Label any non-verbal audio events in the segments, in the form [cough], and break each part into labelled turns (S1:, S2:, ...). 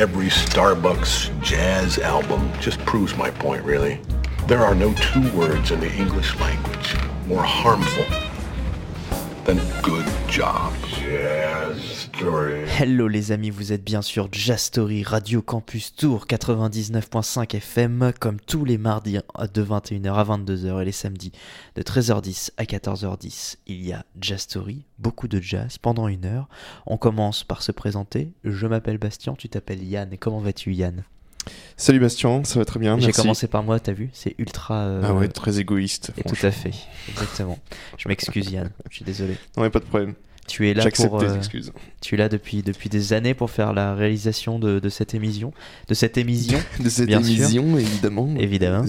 S1: every Starbucks jazz album just proves my point, really. There are no two words in the English language more harmful than good job.
S2: Hello les amis, vous êtes bien sûr Jazz Story Radio Campus Tour 99.5 FM comme tous les mardis de 21h à 22h et les samedis de 13h10 à 14h10. Il y a Jazz Story, beaucoup de jazz pendant une heure. On commence par se présenter. Je m'appelle Bastien, tu t'appelles Yann comment vas-tu Yann?
S3: Salut Bastien, ça va très bien.
S2: J'ai commencé par moi, t'as vu C'est ultra... euh,
S3: Ah ouais, très égoïste.
S2: et tout à fait, exactement. Je m'excuse Yann, je suis désolé.
S3: Non, mais pas de problème.
S2: Tu es là pour...
S3: tes
S2: euh,
S3: excuses.
S2: Tu es là depuis, depuis des années pour faire la réalisation de, de cette émission. De cette émission, [laughs]
S3: De cette
S2: bien sûr.
S3: émission, évidemment.
S2: évidemment.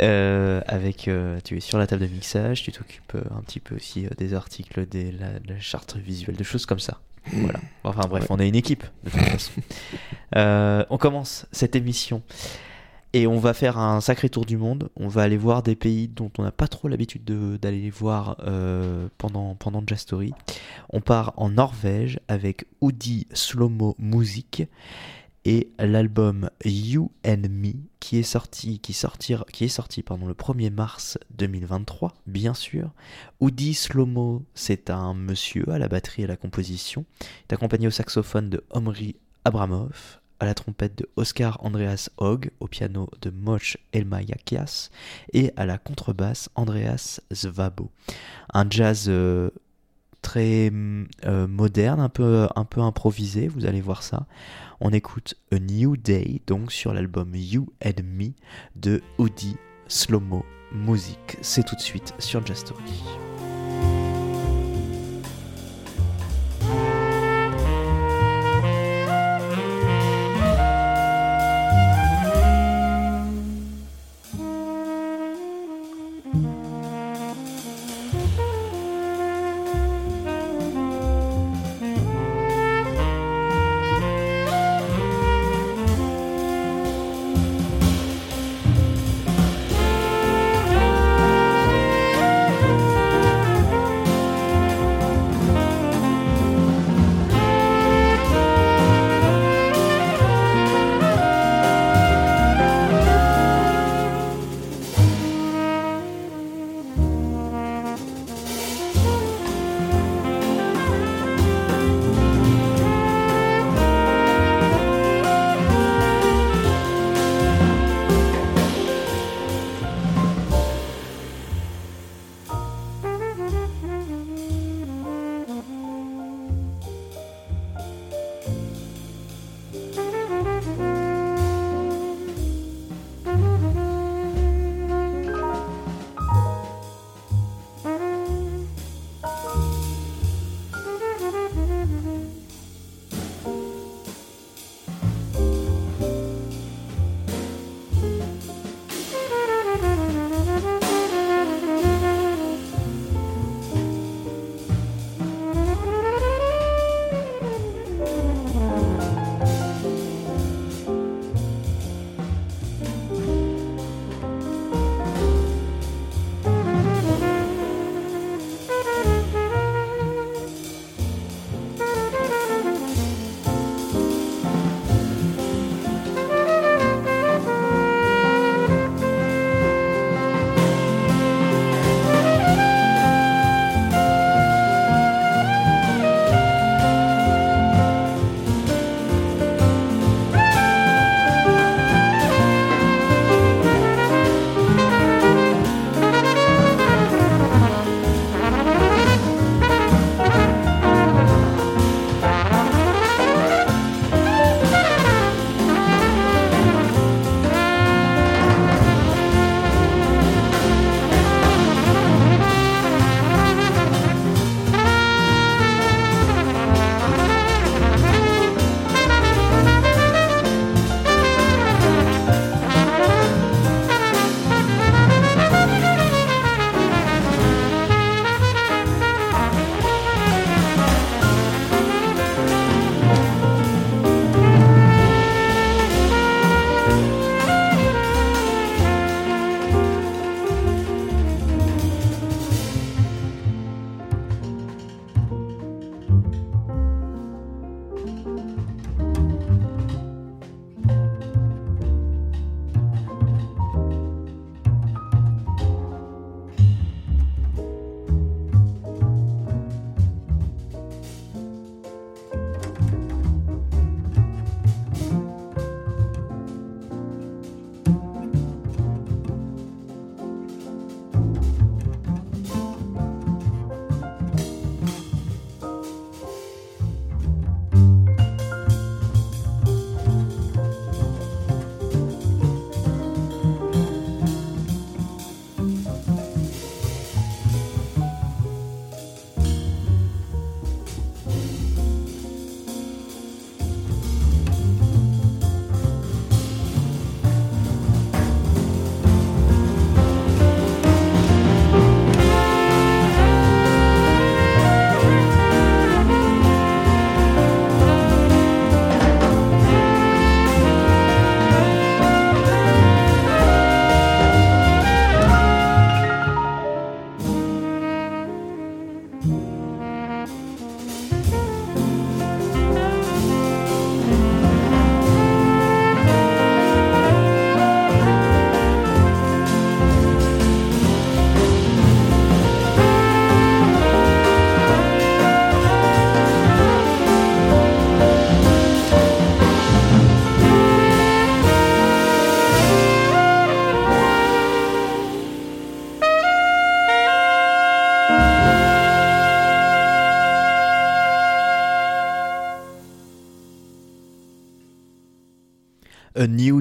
S2: Euh, avec, euh, tu es sur la table de mixage, tu t'occupes un petit peu aussi des articles, des, la, de la charte visuelle, de choses comme ça. Voilà. Enfin bref, on est une équipe de toute façon. [laughs] Euh, on commence cette émission et on va faire un sacré tour du monde. On va aller voir des pays dont on n'a pas trop l'habitude de- d'aller voir euh, pendant, pendant Jazz Story. On part en Norvège avec Udi Slomo Music et l'album You and Me qui est sorti qui sortir qui est sorti le 1er mars 2023 bien sûr. Udi Slomo c'est un monsieur à la batterie et à la composition. Il est accompagné au saxophone de Omri Abramov à la trompette de Oscar Andreas Hogg au piano de Moch Elmayakias et à la contrebasse Andreas Zvabo un jazz euh, très euh, moderne un peu un peu improvisé vous allez voir ça on écoute A New Day, donc sur l'album You and Me de Udi Slomo Music. C'est tout de suite sur Jazz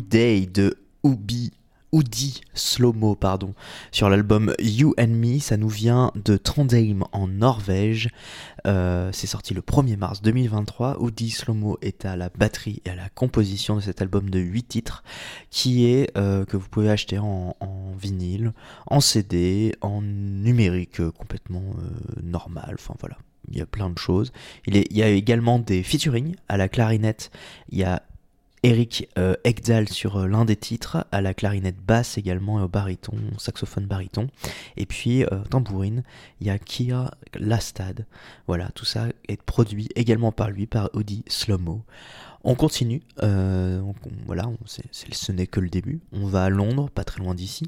S2: Day de Ubi. Udi Slomo, pardon, sur l'album You and Me, ça nous vient de Trondheim en Norvège. Euh, c'est sorti le 1er mars 2023. Udi Slomo est à la batterie et à la composition de cet album de 8 titres qui est euh, que vous pouvez acheter en, vinyle, en CD, en numérique euh, complètement normal. Enfin voilà, il y a plein de choses. Il, il y a également des featuring à la clarinette. Il y a Eric euh, sur euh, l'un des titres, à la clarinette basse également et au baryton, saxophone baryton. Et puis euh, tambourine, il y a Kia Lastad. Voilà, tout ça est produit également par lui, par Audi Slomo. On continue, euh, voilà, ce n'est que le début. On va à Londres, pas très loin d'ici,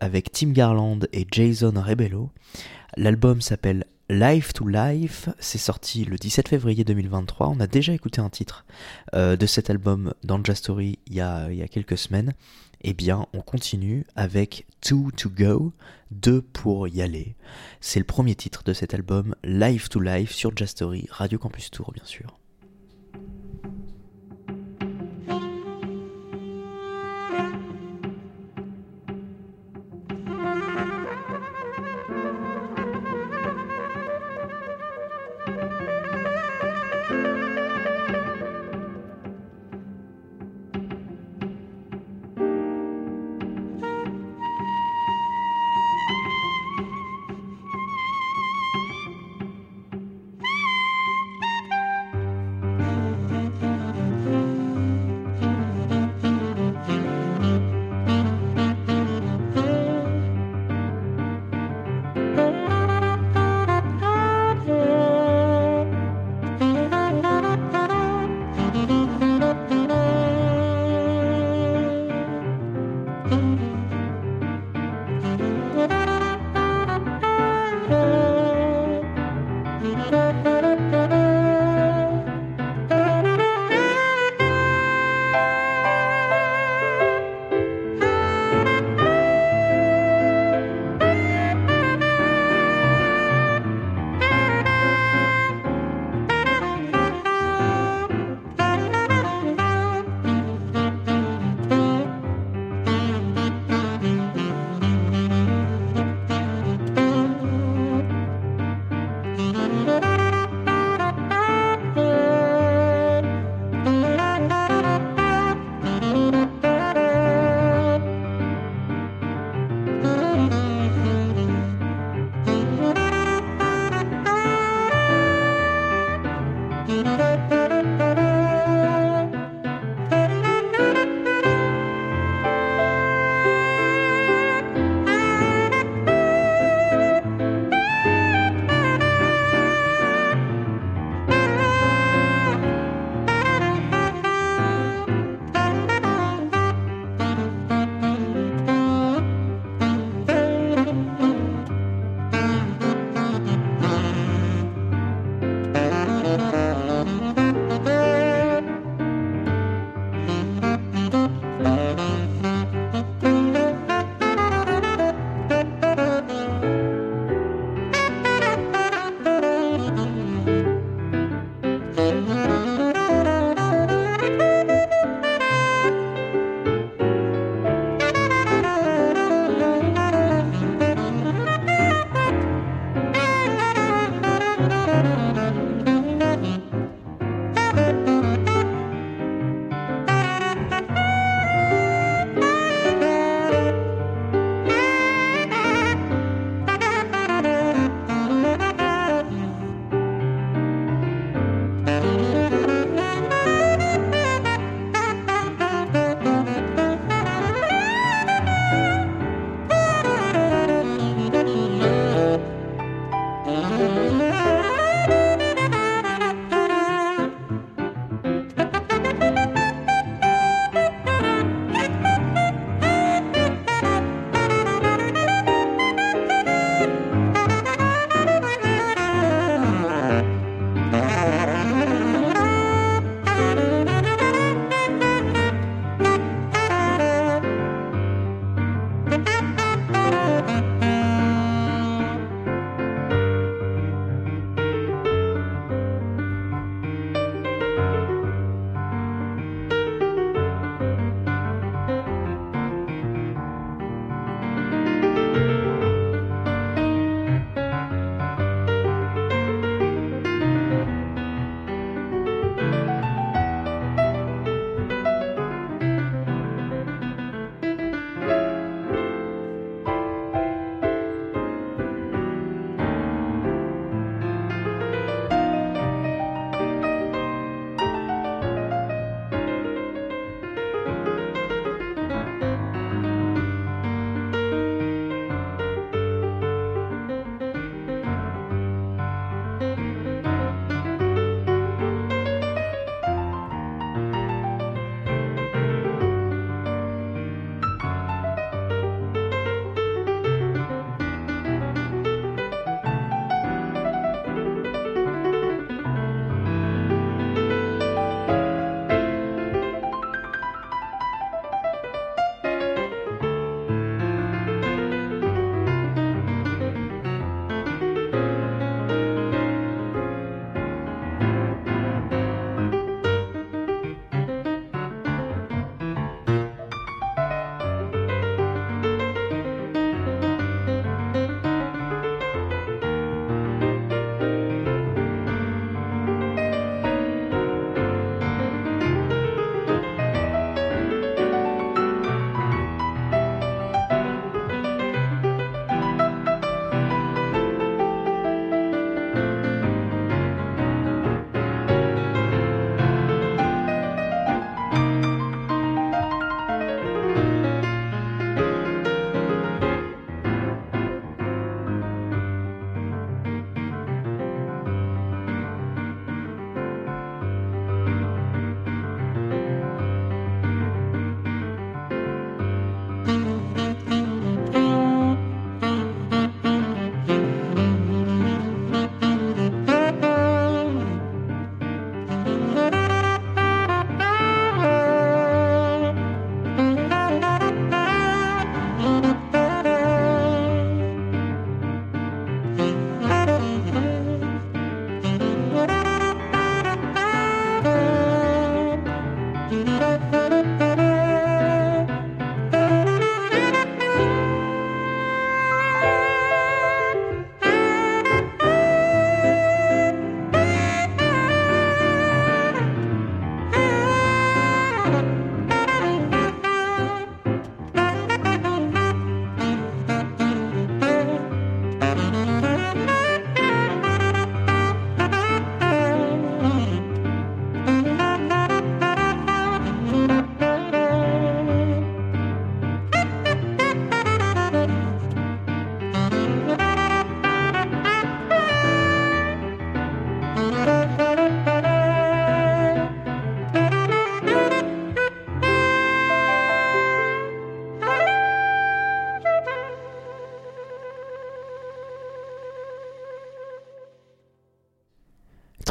S2: avec Tim Garland et Jason Rebello. L'album s'appelle Life to Life, c'est sorti le 17 février 2023. On a déjà écouté un titre euh, de cet album dans Jazz Story il y, a, il y a quelques semaines. Eh bien, on continue avec Two to Go, deux pour y aller. C'est le premier titre de cet album, Life to Life, sur Jazz Story, Radio Campus Tour, bien sûr.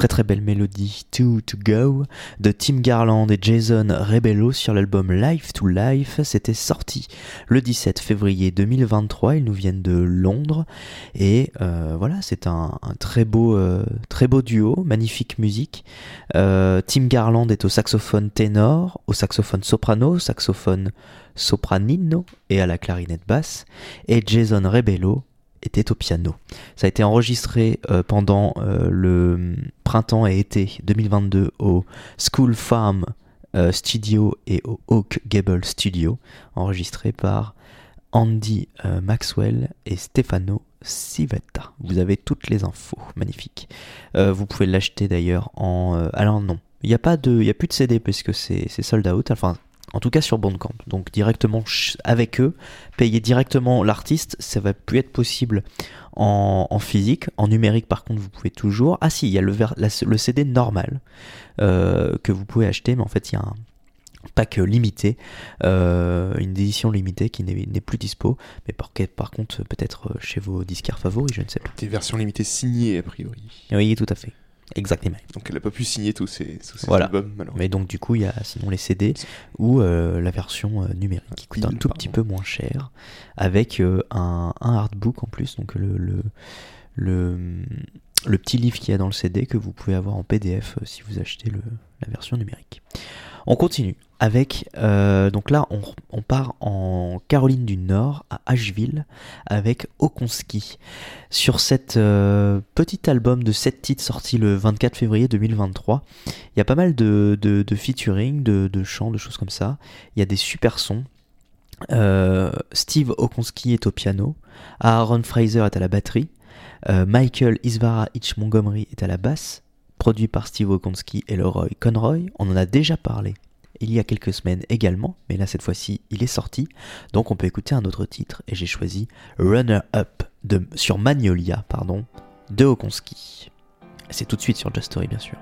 S2: Très très belle mélodie Two to Go de Tim Garland et Jason Rebello sur l'album Life to Life. C'était sorti le 17 février 2023. Ils nous viennent de Londres et euh, voilà, c'est un, un très beau euh, très beau duo, magnifique musique. Euh, Tim Garland est au saxophone ténor, au saxophone soprano, au saxophone sopranino et à la clarinette basse, et Jason Rebello était au piano. Ça a été enregistré euh, pendant euh, le printemps et été 2022 au School Farm euh, Studio et au Oak Gable Studio, enregistré par Andy Maxwell et Stefano Civetta. Vous avez toutes les infos, magnifique. Vous pouvez l'acheter d'ailleurs en... alors non, il n'y a, pas de- a plus de CD parce que c'est c'est sold out, enfin en tout cas sur Bandcamp. Donc directement avec eux, payer directement l'artiste, ça va plus être possible en, en physique. En numérique, par contre, vous pouvez toujours. Ah si, il y a le, ver- la- le CD normal euh, que vous pouvez acheter, mais en fait, il y a un pack limité, euh, une édition limitée qui n'est plus dispo, mais par, par contre, peut-être chez vos disquaires favoris, je ne sais pas.
S3: Des versions limitées signées, a priori.
S2: Oui, tout à fait. Exactement.
S3: Donc elle a pas pu signer tous
S2: Voilà.
S3: albums, malheureusement.
S2: Mais donc du coup, il y a sinon les CD ou euh, la version euh, numérique qui coûte un tout petit peu moins cher, avec euh, un, un artbook en plus, donc le, le, le, le petit livre qu'il y a dans le CD que vous pouvez avoir en PDF si vous achetez le, la version numérique. On continue avec, euh, donc là on, on part en Caroline du Nord, à Asheville, avec Okonski. Sur cet euh, petit album de 7 titres sorti le 24 février 2023, il y a pas mal de, de, de featuring, de, de chants, de choses comme ça. Il y a des super sons. Euh, Steve Okonski est au piano, Aaron Fraser est à la batterie, euh, Michael Isvara Hitch Montgomery est à la basse, produit par Steve Okonski et Leroy Conroy. On en a déjà parlé il y a quelques semaines également, mais là cette fois-ci il est sorti, donc on peut écouter un autre titre et j'ai choisi Runner Up sur Magnolia de Okonski. C'est tout de suite sur Just Story bien sûr.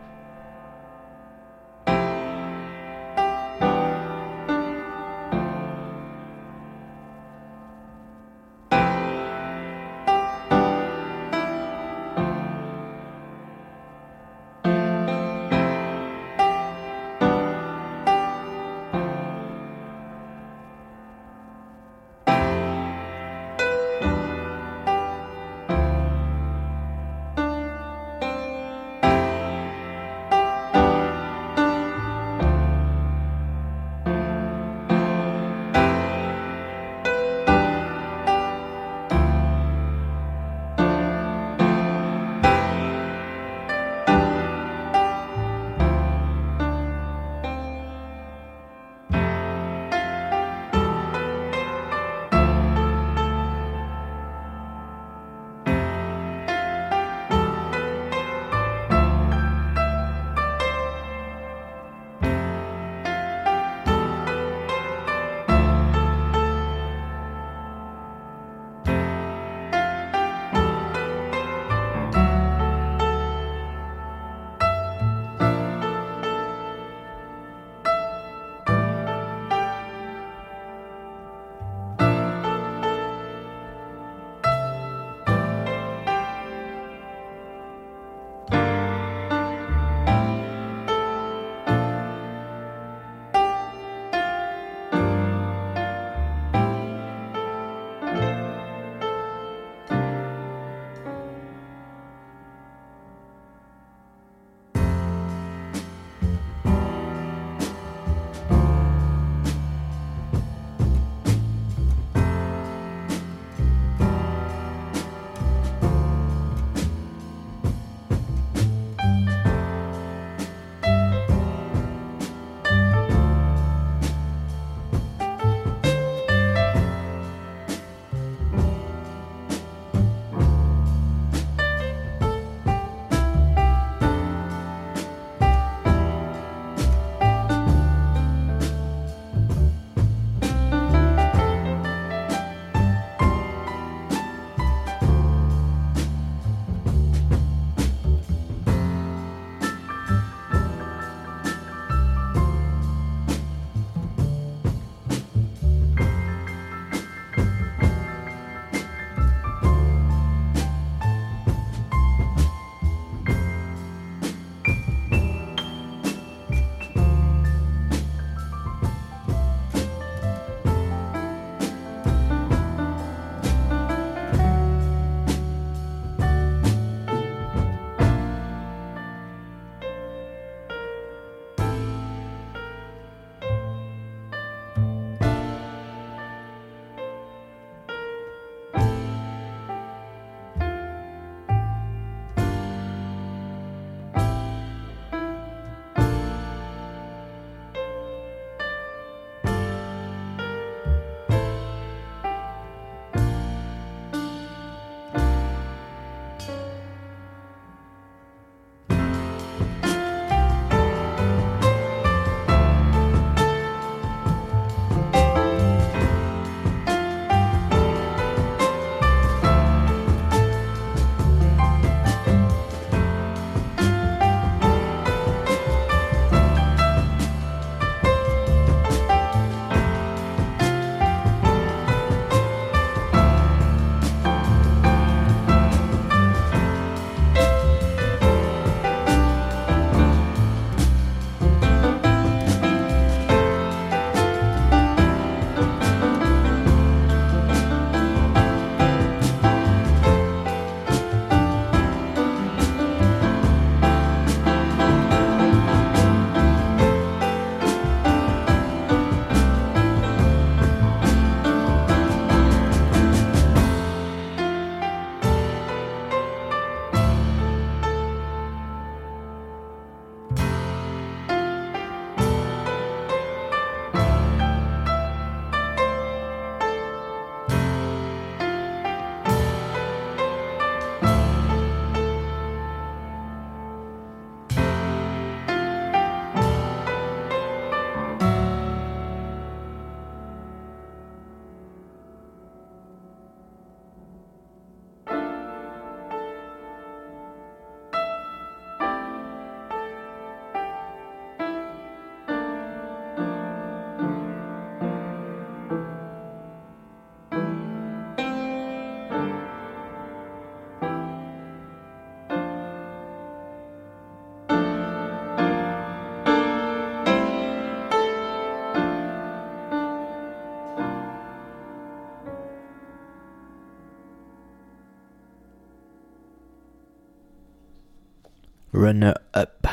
S4: Runner
S2: Up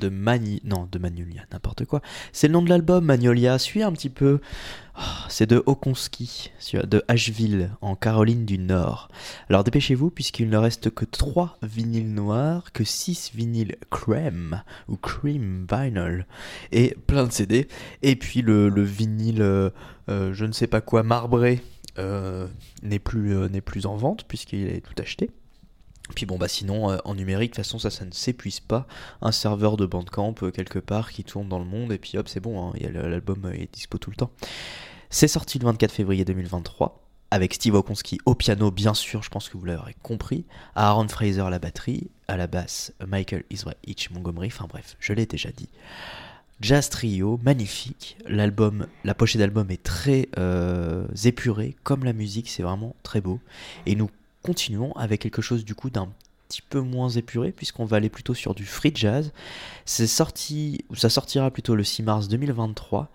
S2: de Mani... Non, de Magnolia, n'importe quoi. C'est le nom de l'album, Magnolia. Suis un petit peu. Ah, c'est de Okonski, de Asheville, en Caroline du Nord. Alors dépêchez-vous, puisqu'il ne reste que 3 vinyles noirs, que 6 vinyles crème, ou cream vinyl, et plein de CD. Et puis le, vinyle, euh, euh, je ne sais pas quoi, marbré, euh, n'est plus, n'est plus en vente, puisqu'il est tout acheté. Puis bon bah sinon en numérique de toute façon ça ça ne s'épuise pas un serveur de Bandcamp quelque part qui tourne dans le monde et puis hop c'est bon hein, l'album est dispo tout le temps c'est sorti le 24 février 2023 avec Steve Okonski au piano, bien sûr, je pense que vous l'aurez compris, Aaron Fraser à la batterie, à la basse, Michael Israel Hitch Montgomery, enfin bref, je l'ai déjà dit. Jazz Trio, magnifique. L'album, la pochette d'album est très euh, épurée, comme la musique, c'est vraiment très beau. Et nous continuons avec quelque chose du coup d'un petit peu moins épuré, puisqu'on va aller plutôt sur du free jazz. Ça sortira plutôt le 6 mars 2023.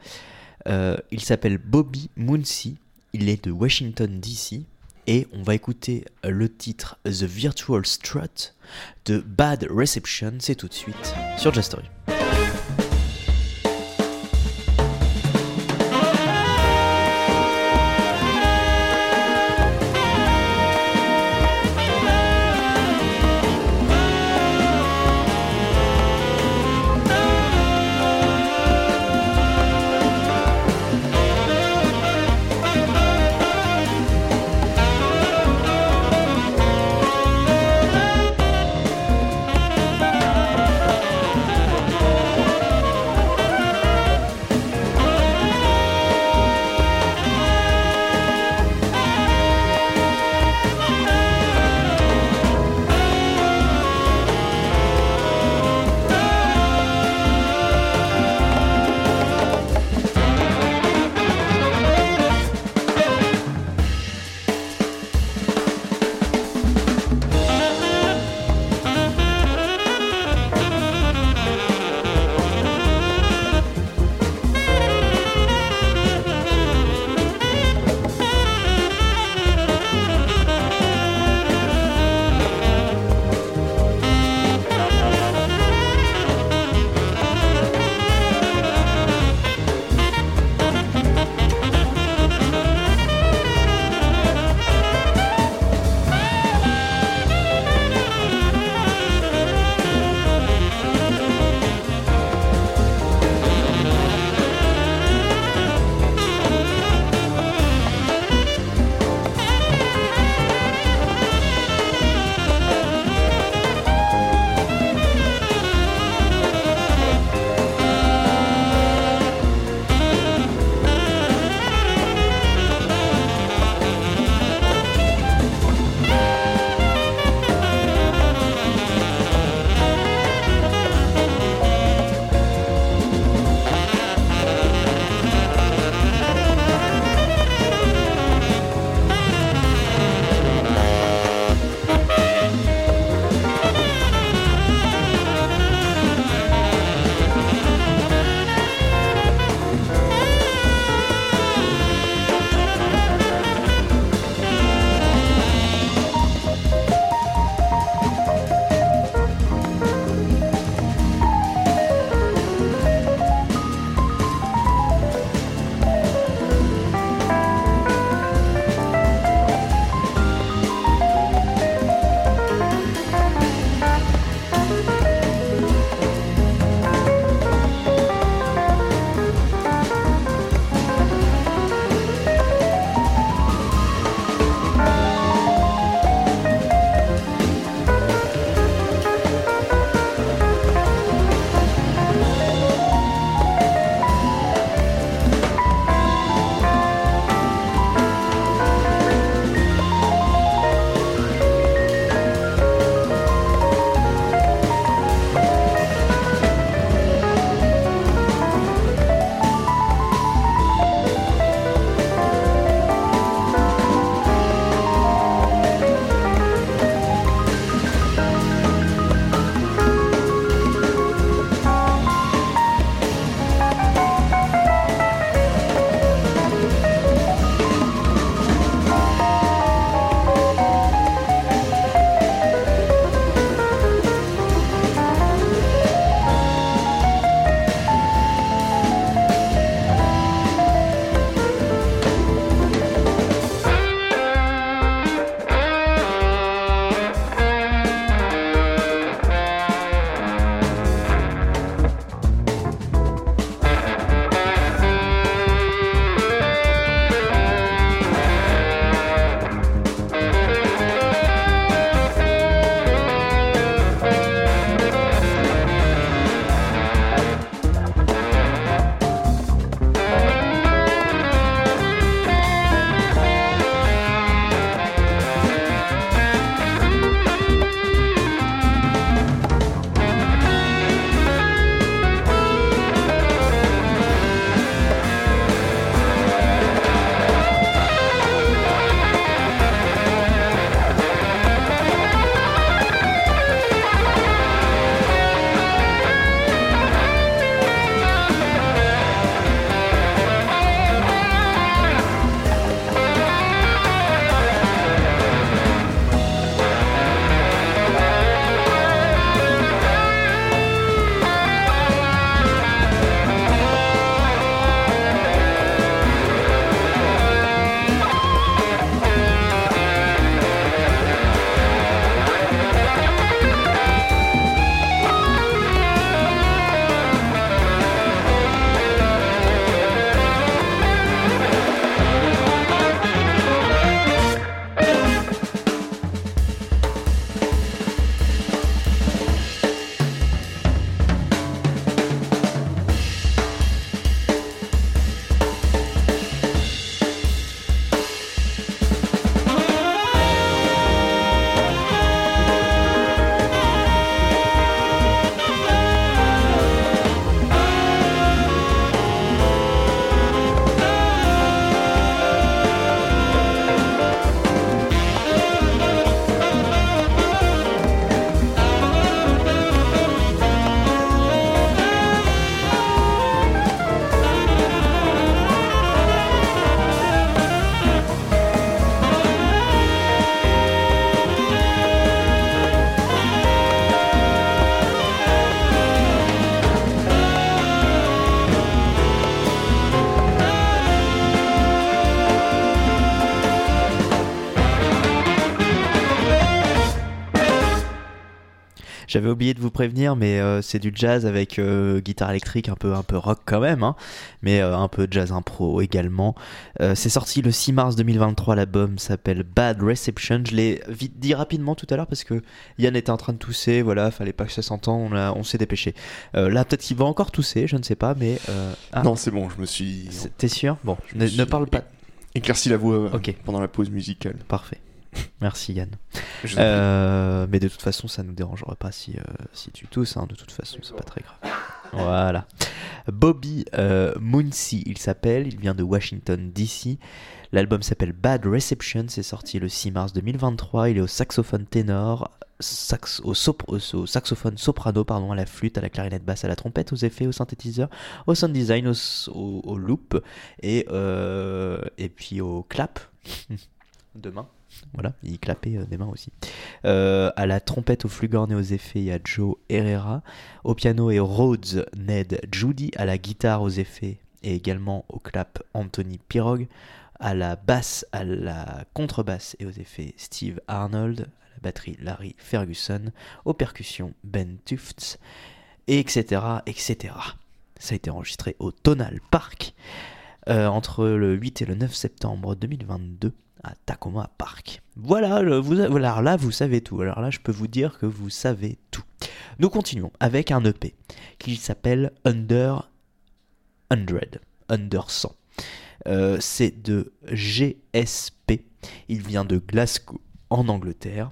S2: Euh, il s'appelle Bobby Moonsey. Il est de Washington DC. Et on va écouter le titre The Virtual Strut de Bad Reception. C'est tout de suite sur Jazz J'avais oublié de vous prévenir, mais euh, c'est du jazz avec euh, guitare électrique, un peu, un peu rock quand même, hein, mais euh, un peu jazz impro également. C'est sorti le 6 mars 2023, l'album s'appelle Bad Reception. Je l'ai vite dit rapidement tout à l'heure parce que Yann était en train de tousser, voilà, fallait pas que ça s'entende, on, a- on s'est dépêché. Là, peut-être qu'il va encore tousser, je ne sais pas, mais... ah,
S3: Non, c'est bon, je me suis
S2: T'es sûr? Bon, ne,
S3: suis-
S2: ne parle pas.
S3: éclairci la voix euh,
S2: Ok.
S3: pendant la pause musicale.
S2: Parfait. Merci Yann. Euh, mais de toute façon, ça nous dérangera pas si, euh, si tu tousses. hein, de toute façon, c'est pas très grave. Voilà. Bobby euh, il s'appelle. Il vient de Washington DC. L'album s'appelle Bad Reception. C'est sorti le 6 mars 2023. Il est au saxophone ténor, sax, au, sopr- au- au saxophone soprano, pardon, à la flûte, à la clarinette basse, à la trompette, aux effets, au synthétiseur, au sound design, au, au loop et, euh, et puis au clap. [laughs] Demain. Voilà, il clapait euh, des mains aussi. Euh, à la trompette, au flugorne et aux effets, il y a Joe Herrera. Au piano et Rhodes, Ned Judy. À la guitare, aux effets et également au clap, Anthony Pirog. À la basse, à la contrebasse et aux effets, Steve Arnold. À la batterie, Larry Ferguson. Aux percussions, Ben Tufts. Et etc. etc. Ça a été enregistré au Tonal Park euh, entre le 8 et le 9 septembre 2022 Tacoma Park. Voilà, vous, alors là, vous savez tout. Alors là, je peux vous dire que vous savez tout. Nous continuons avec un EP qui s'appelle Under 100. Under 100. Euh, c'est de GSP. Il vient de Glasgow, en Angleterre.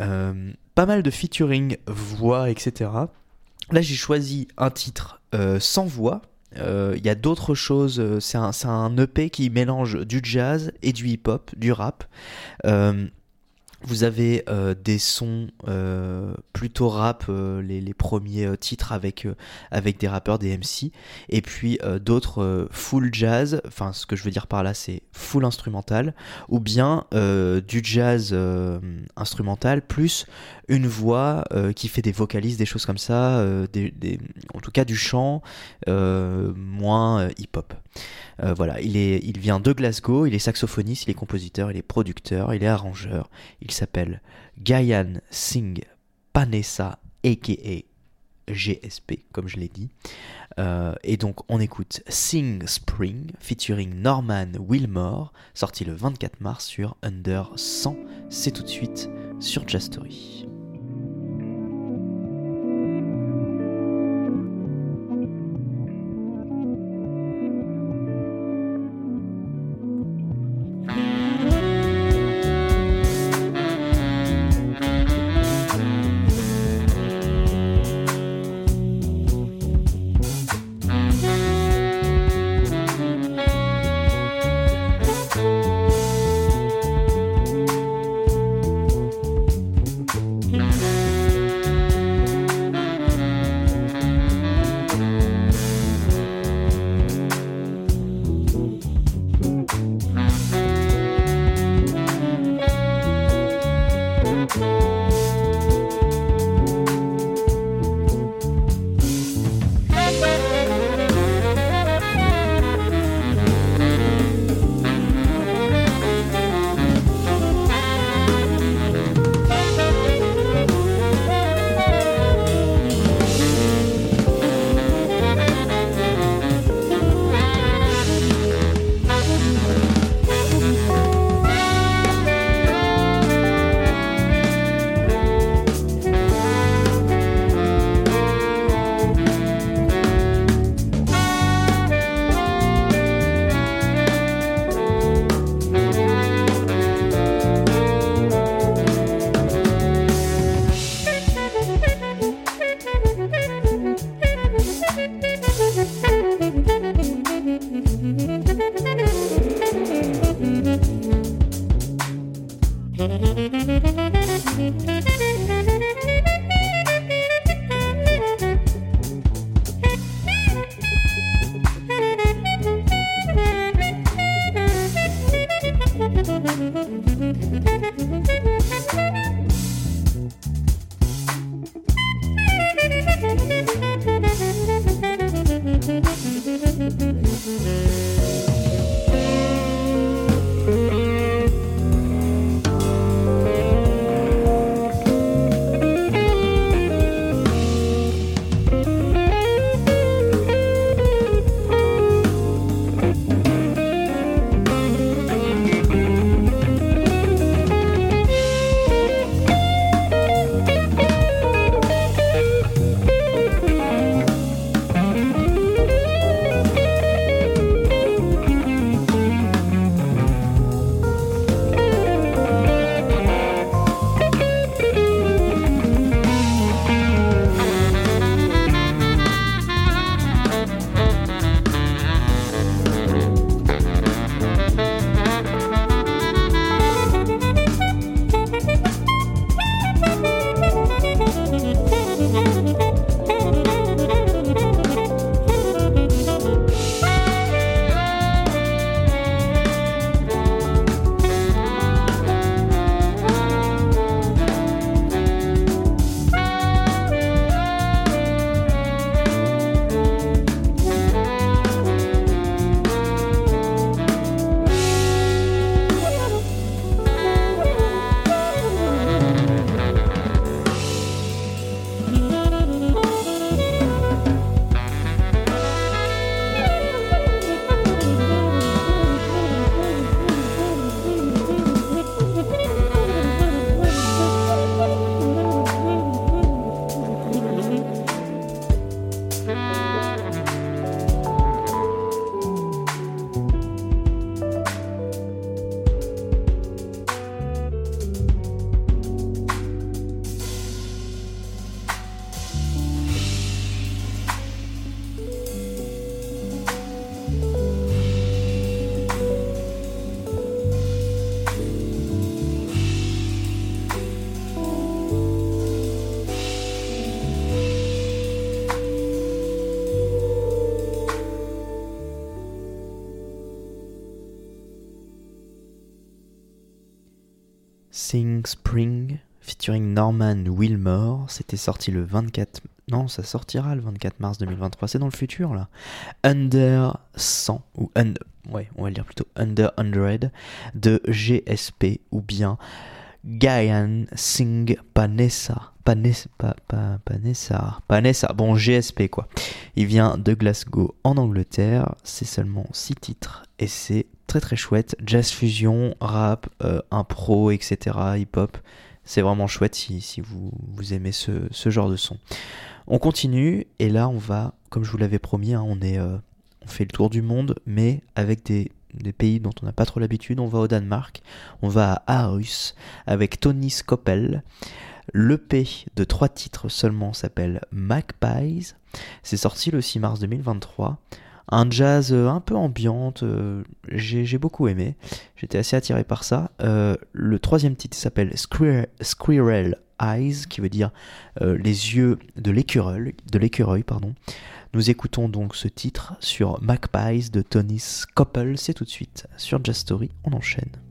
S2: Euh, pas mal de featuring, voix, etc. Là, j'ai choisi un titre euh, sans voix. Euh, Il y a d'autres choses. euh, C'est un, c'est un EP qui mélange du jazz et du hip-hop, du rap. Vous avez euh, des sons euh, plutôt rap, euh, les, les premiers euh, titres avec, euh, avec des rappeurs, des MC, et puis euh, d'autres full jazz, enfin ce que je veux dire par là c'est full instrumental, ou bien du jazz instrumental plus une voix qui fait des vocalises, des choses comme ça, des, des- en tout cas du chant moins hip-hop. Voilà, il, est, il vient de Glasgow, il est saxophoniste, il est compositeur, il est producteur, il est arrangeur. Il s'appelle Gayan Singh Panessa, a.k.a. GSP, comme je l'ai dit. Euh, et donc, on écoute Sing Spring, featuring Norman Wilmore, sorti le 24 mars sur Under 100. C'est tout de suite sur Jazz Spring featuring Norman Wilmore. C'était sorti le 24. Non, ça sortira le 24 mars 2023. C'est dans le futur là. Under 100 ou un- ouais, on va le dire plutôt Under 100 de GSP ou bien Gaian Singh Panessa. Panessa, pa- pa- Panessa, Panessa, bon GSP quoi. Il vient de Glasgow en Angleterre, c'est seulement 6 titres et c'est très chouette. Jazz fusion, rap, euh, impro, etc., hip-hop. C'est vraiment chouette si, si vous, vous aimez ce, genre de son. On continue et là on va, comme je vous l'avais promis, hein, on, est, euh, on fait le tour du monde mais avec des, pays dont on n'a pas trop l'habitude. On va au Danemark, on va à Aarhus avec Tony Skoppel. L'EP de trois titres seulement s'appelle Magpies. C'est sorti le 6 mars 2023. Un jazz euh, un peu ambiante, euh, j'ai beaucoup aimé. J'étais assez attiré par ça. Euh, le troisième titre s'appelle Squirrel, Eyes, qui veut dire les yeux de l'écureuil. Pardon. Nous écoutons donc ce titre sur Magpies de Tony Skoppel. C'est tout de suite sur Jazz Story. On enchaîne.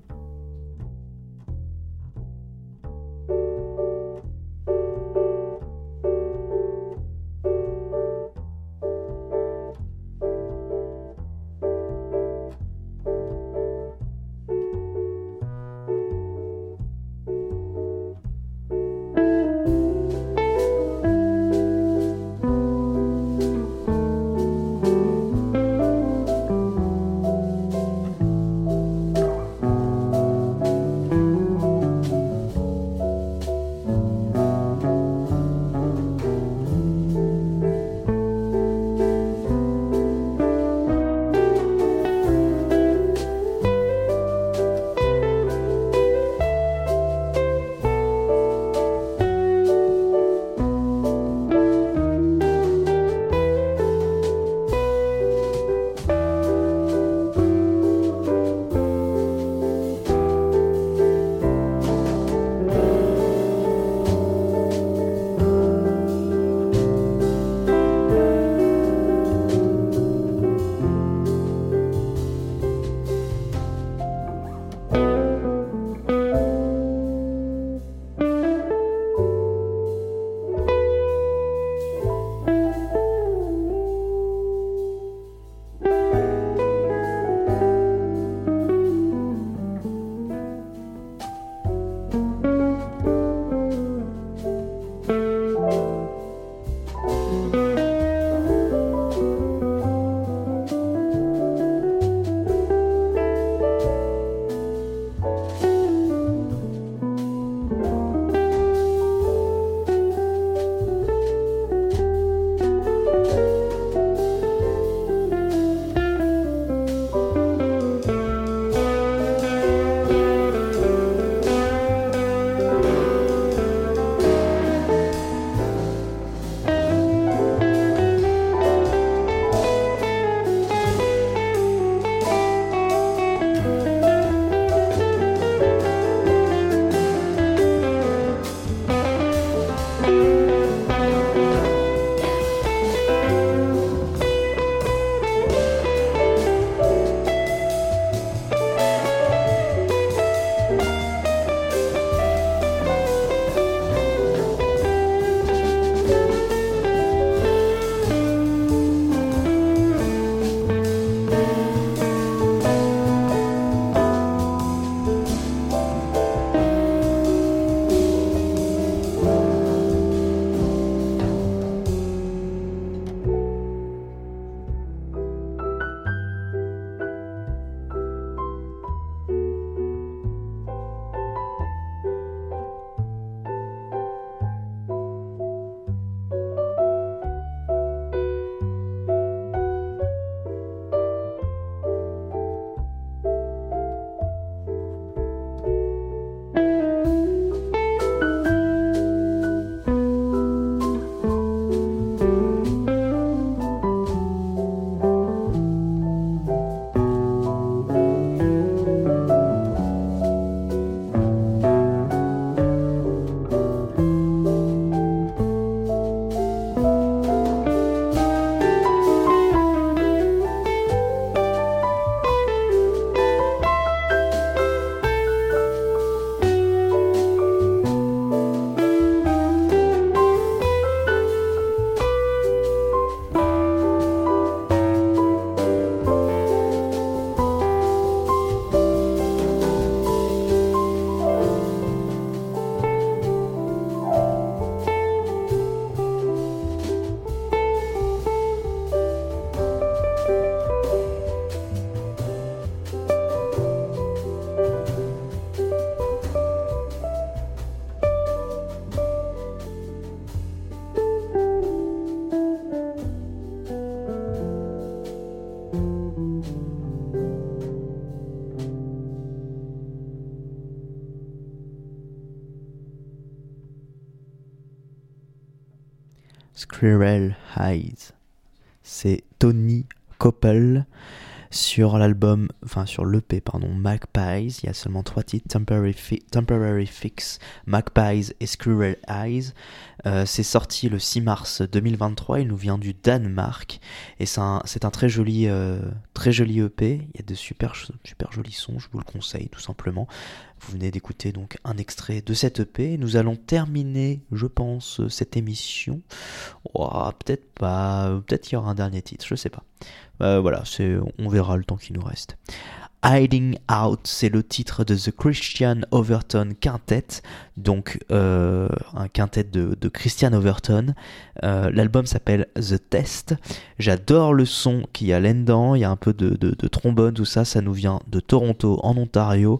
S2: Squirrel Eyes. C'est Tony Koppel sur l'album, enfin sur l'EP, pardon, Magpies. Il y a seulement trois titres Temporary, Fi- Temporary Fix, Magpies et Squirrel Eyes. Euh, c'est sorti le 6 mars 2023. Il nous vient du Danemark et c'est un, très joli, euh, très joli EP. Il y a de super, super jolis sons. Je vous le conseille tout simplement. Vous venez d'écouter donc un extrait de cette EP. Nous allons terminer, je pense, cette émission. Oh, peut-être pas, peut-être qu'il y aura un dernier titre, je sais pas. Euh, voilà, c'est, on verra le temps qui nous reste. Hiding Out, c'est le titre de The Christian Overton Quintet, donc euh, un quintet de, Christian Overton. Euh, L'album s'appelle The Test. J'adore le son qu'il y a là-dedans, il y a un peu de, trombone, tout ça, ça nous vient de Toronto en Ontario.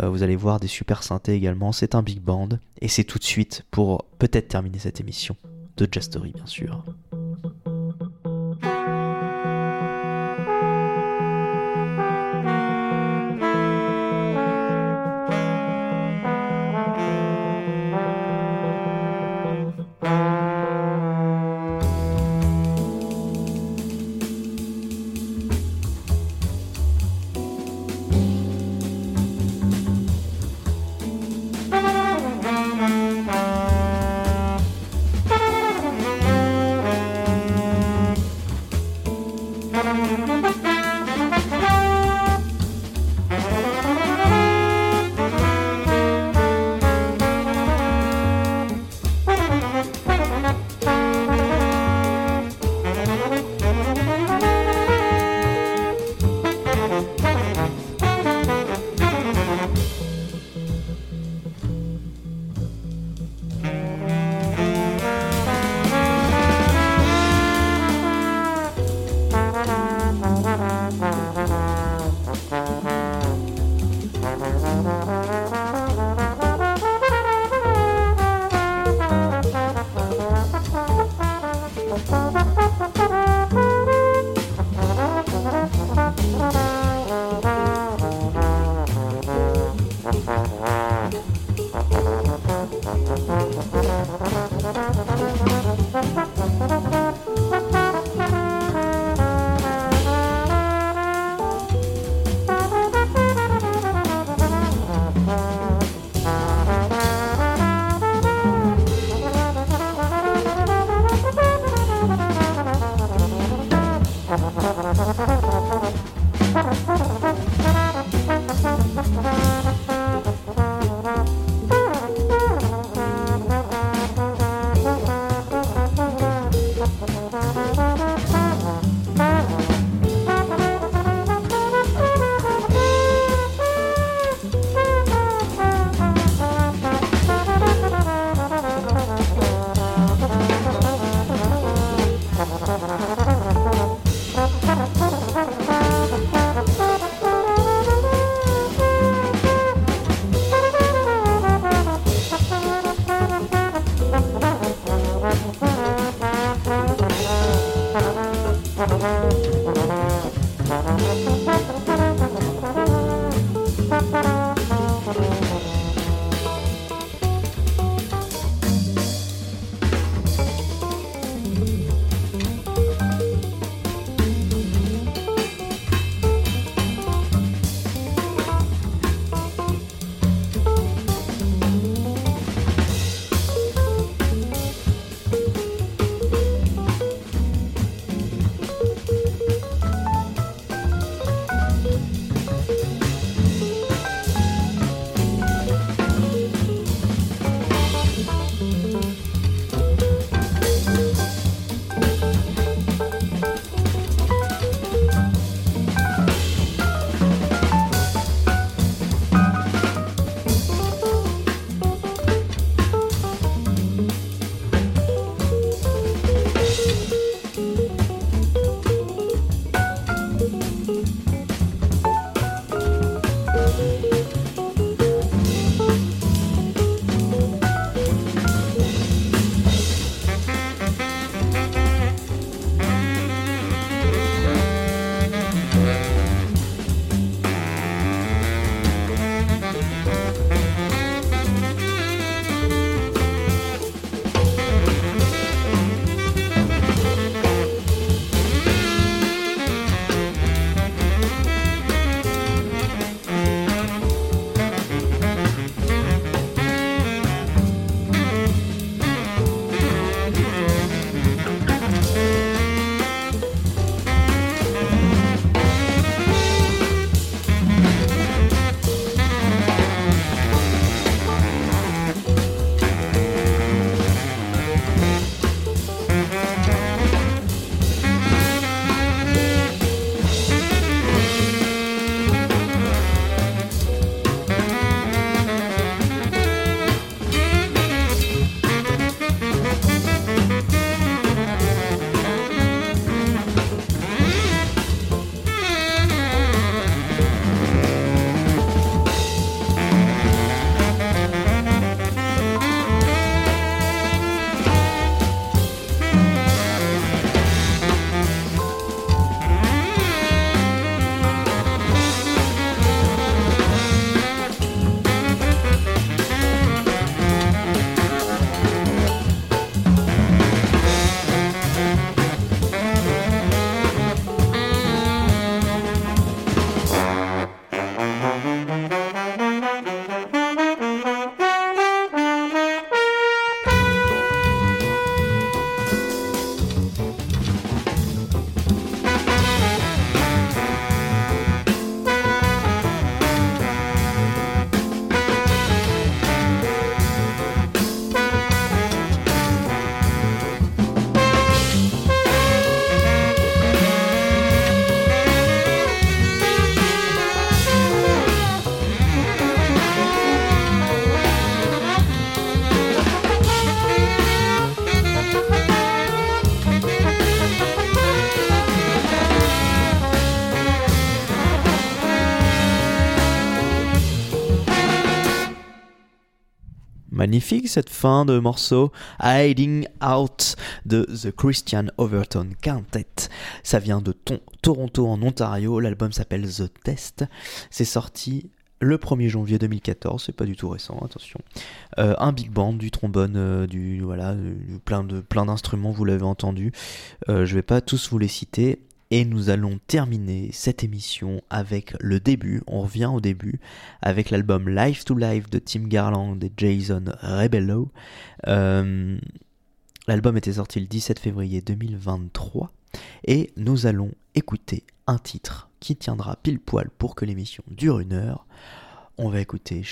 S2: Vous allez voir des super synthés également, c'est un big band. Et c'est tout de suite pour peut-être terminer cette émission de Jastory, bien sûr. Cette fin de morceau Hiding Out de The Christian Overton Quintet. Ça vient de Toronto en Ontario. L'album s'appelle The Test. C'est sorti le 1er janvier 2014, c'est pas du tout récent, attention. Euh, un big band, du trombone, euh, du voilà, plein de plein d'instruments, vous l'avez entendu. Euh, je vais pas tous vous les citer. Et nous allons terminer cette émission avec le début, on revient au début, avec l'album Live to Live de Tim Garland et Jason Rebello. L'album était sorti le 17 février 2023 et nous allons écouter un titre qui tiendra pile poil pour que l'émission dure une heure. On va écouter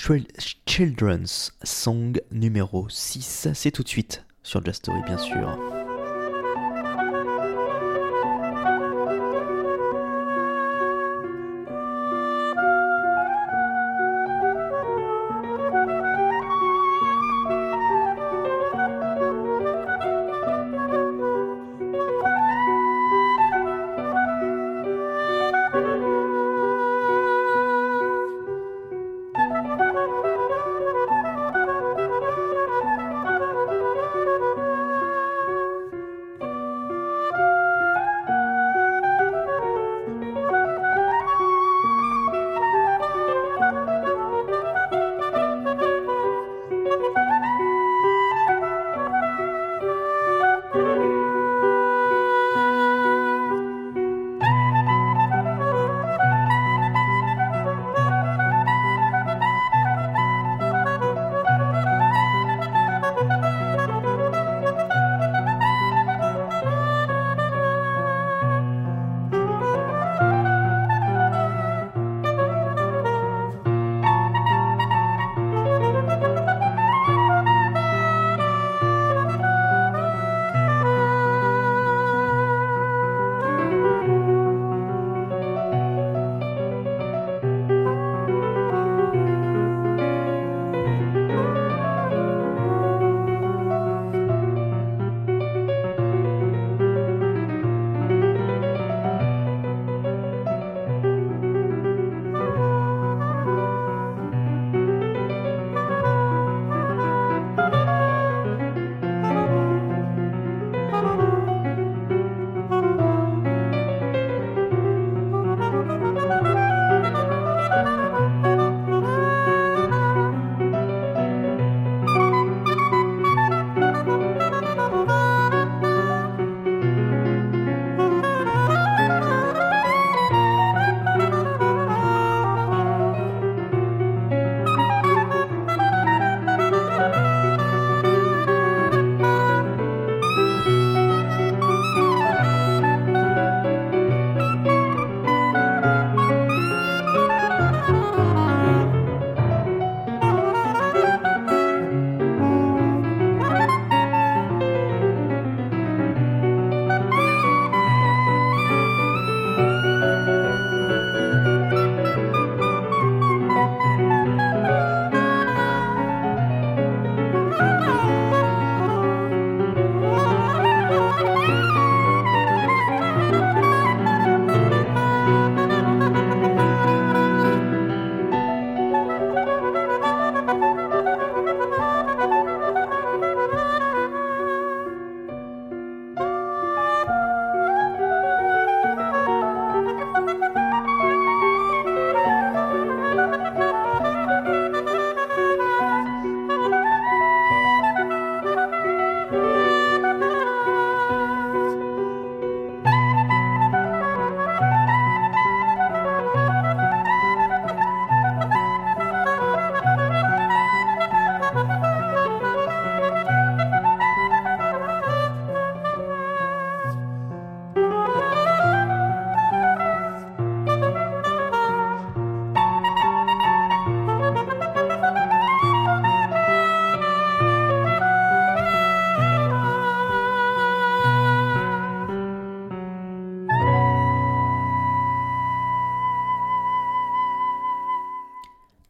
S2: Children's Song numéro 6. C'est tout de suite sur Just Story, bien sûr.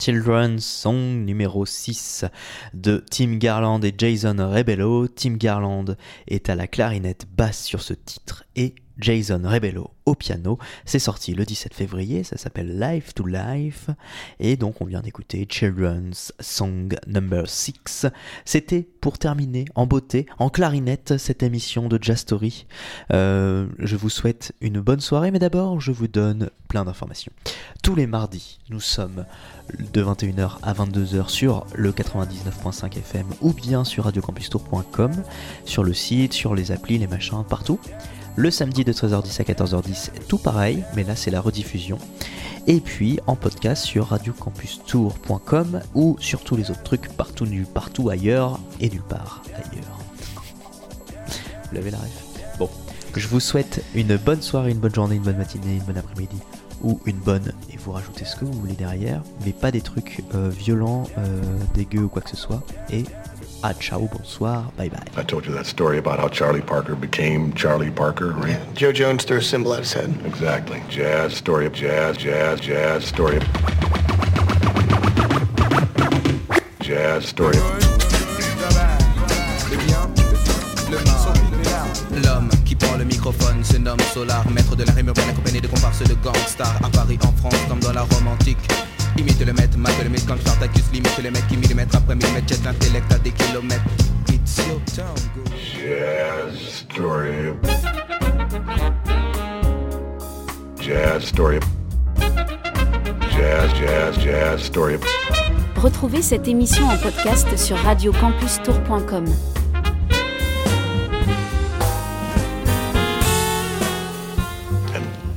S2: Children's Song numéro 6 de Tim Garland et Jason Rebello. Tim Garland est à la clarinette basse sur ce titre et Jason Rebello au piano. C'est sorti le 17 février, ça s'appelle Life to Life. Et donc on vient d'écouter Children's Song Number 6. C'était pour terminer en beauté, en clarinette, cette émission de Jazz Story. Euh, je vous souhaite une bonne soirée, mais d'abord je vous donne plein d'informations. Tous les mardis, nous sommes de 21h à 22h sur le 99.5 FM ou bien sur radiocampustour.com, sur le site, sur les applis, les machins, partout. Le samedi de 13h10 à 14h10, tout pareil, mais là c'est la rediffusion. Et puis en podcast sur radiocampustour.com ou sur tous les autres trucs partout nulle partout ailleurs et nulle part ailleurs. Vous l'avez la ref? Bon, je vous souhaite une bonne soirée, une bonne journée, une bonne matinée, une bonne après-midi ou une bonne et vous rajoutez ce que vous voulez derrière, mais pas des trucs euh, violents, euh, dégueux ou quoi que ce soit. Et ah ciao, bonsoir, bye bye.
S1: I told you that story about how Charlie Parker became Charlie Parker, right?
S5: Yeah, Joe Jones threw a symbol at his head.
S1: Exactly. Jazz, story of jazz, jazz, jazz, story of... Jazz, story of...
S6: L'homme qui prend le microphone se nomme Solar, maître de la rime urbaine accompagné de comparses de gangsters à Paris, en France, comme dans la Rome antique. Imite le maître, mate le mythe, comme Spartacus, limite le mec qui millimètre après millimètre, jette l'intellect à des kilomètres. It's your town, go.
S1: Jazz, story. Jazz, story. Jazz, jazz, jazz, story.
S4: Retrouvez cette émission en podcast sur radiocampustour.com.